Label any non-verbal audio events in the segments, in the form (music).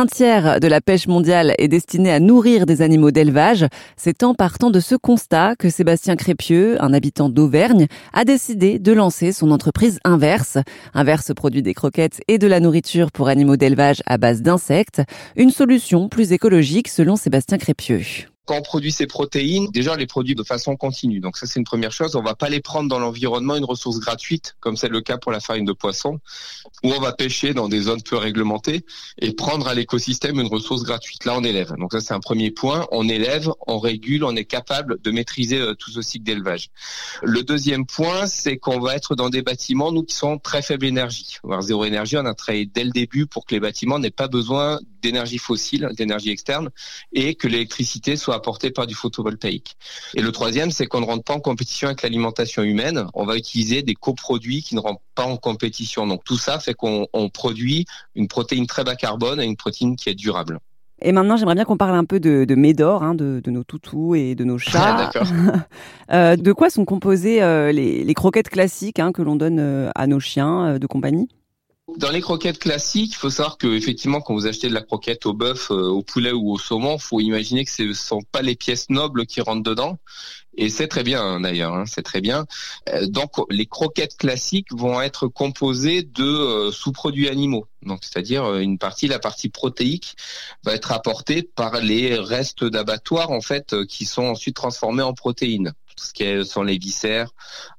Un tiers de la pêche mondiale est destinée à nourrir des animaux d'élevage. C'est en partant de ce constat que Sébastien Crépieux, un habitant d'Auvergne, a décidé de lancer son entreprise Inverse. Inverse produit des croquettes et de la nourriture pour animaux d'élevage à base d'insectes. Une solution plus écologique selon Sébastien Crépieux quand on produit ces protéines, déjà on les produit de façon continue. Donc ça c'est une première chose. On va pas les prendre dans l'environnement une ressource gratuite, comme c'est le cas pour la farine de poisson, où on va pêcher dans des zones peu réglementées et prendre à l'écosystème une ressource gratuite. Là on élève. Donc ça c'est un premier point. On élève, on régule, on est capable de maîtriser euh, tout ce cycle d'élevage. Le deuxième point, c'est qu'on va être dans des bâtiments nous qui sont très faible énergie, voire zéro énergie. On a travaillé dès le début pour que les bâtiments n'aient pas besoin d'énergie fossile, d'énergie externe, et que l'électricité soit apportée par du photovoltaïque. Et le troisième, c'est qu'on ne rentre pas en compétition avec l'alimentation humaine. On va utiliser des coproduits qui ne rentrent pas en compétition. Donc tout ça fait qu'on produit une protéine très bas carbone et une protéine qui est durable. Et maintenant, j'aimerais bien qu'on parle un peu de, de Médor, hein, de, de, nos toutous et de nos (laughs) chats. (laughs) euh, de quoi sont composées euh, les, les, croquettes classiques hein, que l'on donne euh, à nos chiens euh, de compagnie? Dans les croquettes classiques, il faut savoir que effectivement, quand vous achetez de la croquette au bœuf, euh, au poulet ou au saumon, faut imaginer que ce ne sont pas les pièces nobles qui rentrent dedans. Et c'est très bien hein, d'ailleurs, hein, c'est très bien. Euh, donc les croquettes classiques vont être composées de euh, sous-produits animaux. Donc c'est-à-dire une partie, la partie protéique, va être apportée par les restes d'abattoirs en fait, qui sont ensuite transformés en protéines ce qui sont les viscères,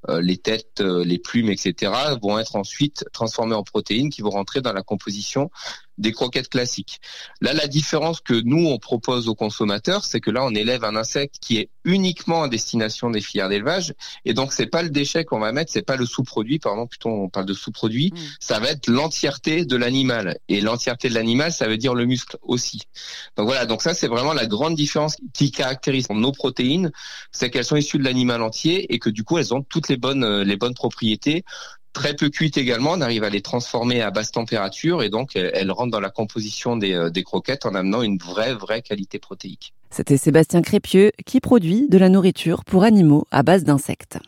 euh, les têtes, euh, les plumes, etc., vont être ensuite transformées en protéines qui vont rentrer dans la composition des croquettes classiques. Là, la différence que nous, on propose aux consommateurs, c'est que là, on élève un insecte qui est uniquement à destination des filières d'élevage. Et donc, c'est pas le déchet qu'on va mettre, c'est pas le sous-produit, pardon, plutôt on parle de sous-produit. Mm. Ça va être l'entièreté de l'animal. Et l'entièreté de l'animal, ça veut dire le muscle aussi. Donc voilà. Donc ça, c'est vraiment la grande différence qui caractérise nos protéines, c'est qu'elles sont issues de l'animal entier et que du coup, elles ont toutes les bonnes, euh, les bonnes propriétés très peu cuites également, on arrive à les transformer à basse température et donc elles rentrent dans la composition des, euh, des croquettes en amenant une vraie, vraie qualité protéique. C'était Sébastien Crépieux qui produit de la nourriture pour animaux à base d'insectes.